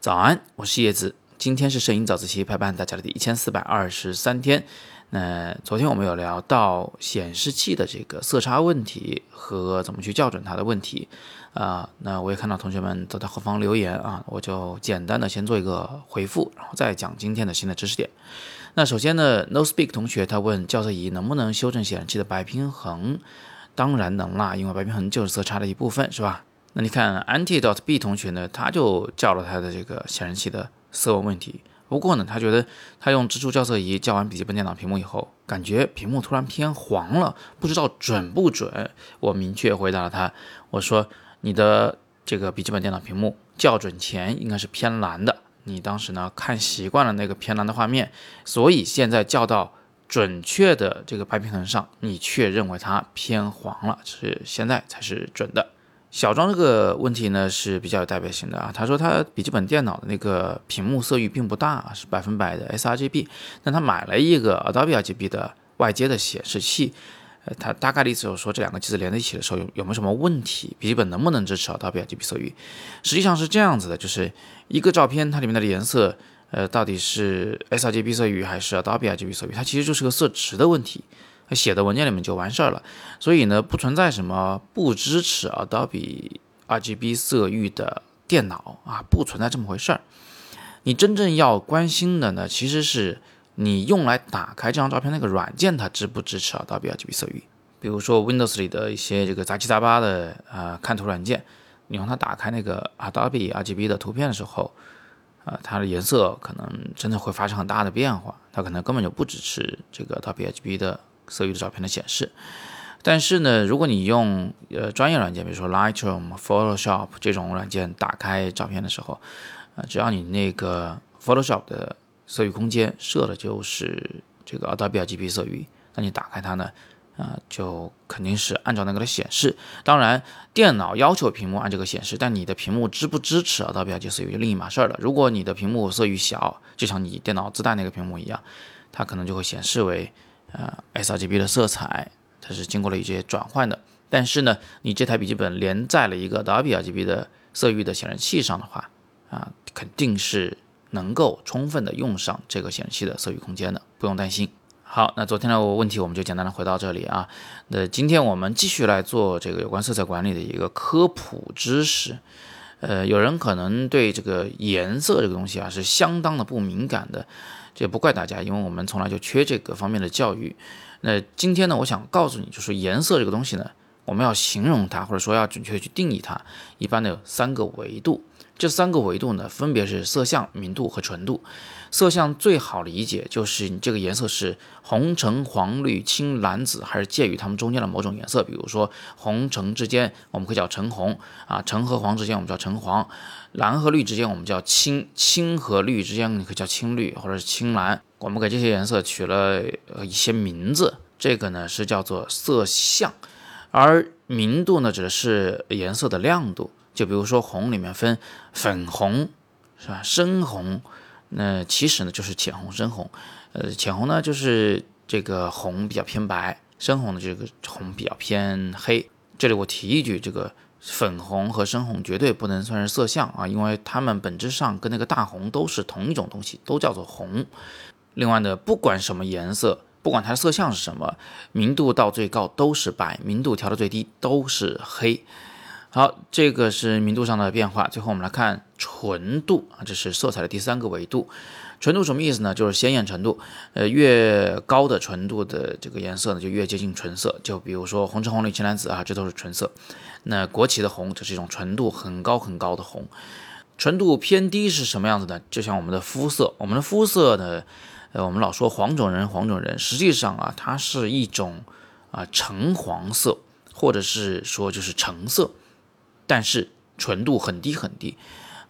早安，我是叶子。今天是摄影早自习陪伴大家的第一千四百二十三天。那昨天我们有聊到显示器的这个色差问题和怎么去校准它的问题啊。那我也看到同学们都在后方留言啊，我就简单的先做一个回复，然后再讲今天的新的知识点。那首先呢，No Speak 同学他问校色仪能不能修正显示器的白平衡？当然能啦，因为白平衡就是色差的一部分，是吧？那你看 Anti Dot B 同学呢，他就校了他的这个显示器的色温问题。不过呢，他觉得他用支柱校色仪校完笔记本电脑屏幕以后，感觉屏幕突然偏黄了，不知道准不准。我明确回答了他，我说你的这个笔记本电脑屏幕校准前应该是偏蓝的，你当时呢看习惯了那个偏蓝的画面，所以现在校到准确的这个白平衡上，你却认为它偏黄了，是现在才是准的。小庄这个问题呢是比较有代表性的啊，他说他笔记本电脑的那个屏幕色域并不大，是百分百的 sRGB，但他买了一个 Adobe RGB 的外接的显示器，呃，他大概的意思就是说这两个机子连在一起的时候有有没有什么问题，笔记本能不能支持 Adobe RGB 色域？实际上是这样子的，就是一个照片它里面的颜色，呃，到底是 sRGB 色域还是 Adobe RGB 色域，它其实就是个色值的问题。写的文件里面就完事儿了，所以呢，不存在什么不支持 Adobe RGB 色域的电脑啊，不存在这么回事儿。你真正要关心的呢，其实是你用来打开这张照片那个软件，它支不支持 Adobe RGB 色域。比如说 Windows 里的一些这个杂七杂八的啊看图软件，你用它打开那个 Adobe RGB 的图片的时候，啊，它的颜色可能真的会发生很大的变化，它可能根本就不支持这个 Adobe RGB 的。色域的照片的显示，但是呢，如果你用呃专业软件，比如说 Lightroom、Photoshop 这种软件打开照片的时候，呃，只要你那个 Photoshop 的色域空间设的就是这个 Adobe RGB 色域，那你打开它呢，啊，就肯定是按照那个来显示。当然，电脑要求屏幕按这个显示，但你的屏幕支不支持 Adobe RGB 色域就另一码事儿了。如果你的屏幕色域小，就像你电脑自带那个屏幕一样，它可能就会显示为。啊，sRGB 的色彩它是经过了一些转换的，但是呢，你这台笔记本连在了一个 Dolby RGB 的色域的显示器上的话，啊，肯定是能够充分的用上这个显示器的色域空间的，不用担心。好，那昨天的问题我们就简单的回到这里啊。那今天我们继续来做这个有关色彩管理的一个科普知识。呃，有人可能对这个颜色这个东西啊是相当的不敏感的。这也不怪大家，因为我们从来就缺这个方面的教育。那今天呢，我想告诉你，就是颜色这个东西呢，我们要形容它，或者说要准确去定义它，一般的有三个维度。这三个维度呢，分别是色相、明度和纯度。色相最好理解就是你这个颜色是红橙黄绿青蓝紫，还是介于它们中间的某种颜色。比如说红橙之间，我们可以叫橙红啊；橙和黄之间，我们叫橙黄；蓝和绿之间，我们叫青；青和绿之间，你可以叫青绿或者是青蓝。我们给这些颜色取了呃一些名字，这个呢是叫做色相。而明度呢指的是颜色的亮度，就比如说红里面分粉红，是吧？深红。那其实呢，就是浅红、深红，呃，浅红呢就是这个红比较偏白，深红的这个红比较偏黑。这里我提一句，这个粉红和深红绝对不能算是色相啊，因为它们本质上跟那个大红都是同一种东西，都叫做红。另外呢，不管什么颜色，不管它的色相是什么，明度到最高都是白，明度调到最低都是黑。好，这个是明度上的变化。最后我们来看纯度啊，这是色彩的第三个维度。纯度什么意思呢？就是鲜艳程度。呃，越高的纯度的这个颜色呢，就越接近纯色。就比如说红橙黄绿青蓝紫啊，这都是纯色。那国旗的红，这是一种纯度很高很高的红。纯度偏低是什么样子呢？就像我们的肤色，我们的肤色呢，呃，我们老说黄种人黄种人，实际上啊，它是一种啊橙黄色，或者是说就是橙色。但是纯度很低很低，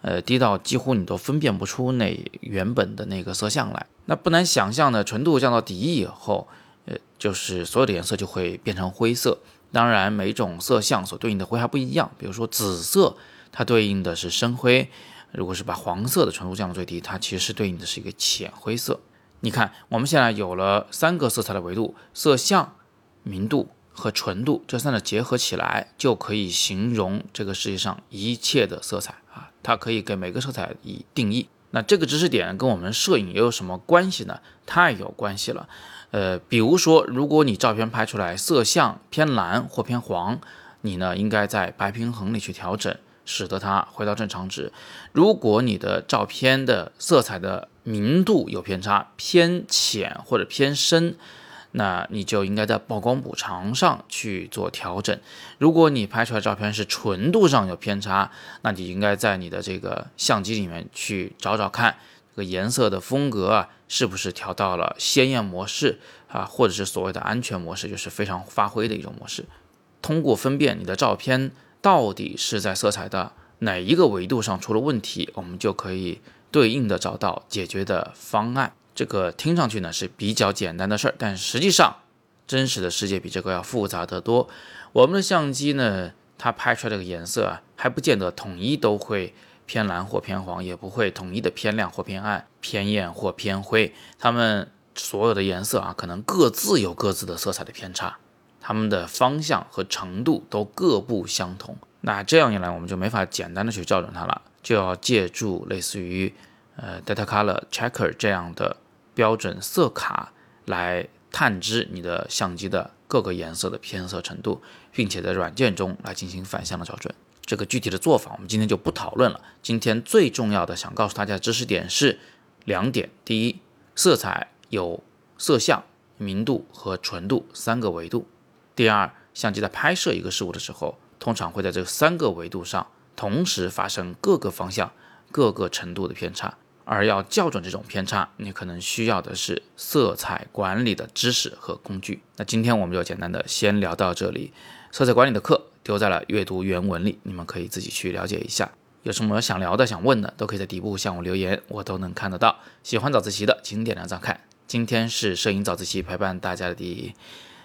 呃，低到几乎你都分辨不出那原本的那个色相来。那不难想象呢，纯度降到底以后，呃，就是所有的颜色就会变成灰色。当然，每种色相所对应的灰还不一样。比如说紫色，它对应的是深灰；如果是把黄色的纯度降到最低，它其实是对应的是一个浅灰色。你看，我们现在有了三个色彩的维度：色相、明度。和纯度这三者结合起来，就可以形容这个世界上一切的色彩啊！它可以给每个色彩以定义。那这个知识点跟我们摄影又有什么关系呢？太有关系了。呃，比如说，如果你照片拍出来色相偏蓝或偏黄，你呢应该在白平衡里去调整，使得它回到正常值。如果你的照片的色彩的明度有偏差，偏浅或者偏深。那你就应该在曝光补偿上去做调整。如果你拍出来照片是纯度上有偏差，那你应该在你的这个相机里面去找找看，这个颜色的风格啊，是不是调到了鲜艳模式啊，或者是所谓的安全模式，就是非常发挥的一种模式。通过分辨你的照片到底是在色彩的哪一个维度上出了问题，我们就可以对应的找到解决的方案。这个听上去呢是比较简单的事儿，但实际上，真实的世界比这个要复杂得多。我们的相机呢，它拍出来这个颜色啊，还不见得统一都会偏蓝或偏黄，也不会统一的偏亮或偏暗、偏艳或偏灰。它们所有的颜色啊，可能各自有各自的色彩的偏差，它们的方向和程度都各不相同。那这样一来，我们就没法简单的去校准它了，就要借助类似于呃 Data Color Checker 这样的。标准色卡来探知你的相机的各个颜色的偏色程度，并且在软件中来进行反向的校准。这个具体的做法我们今天就不讨论了。今天最重要的想告诉大家的知识点是两点：第一，色彩有色相、明度和纯度三个维度；第二，相机在拍摄一个事物的时候，通常会在这三个维度上同时发生各个方向、各个程度的偏差。而要校准这种偏差，你可能需要的是色彩管理的知识和工具。那今天我们就简单的先聊到这里。色彩管理的课丢在了阅读原文里，你们可以自己去了解一下。有什么想聊的、想问的，都可以在底部向我留言，我都能看得到。喜欢早自习的，请点亮赞看。今天是摄影早自习陪伴大家的第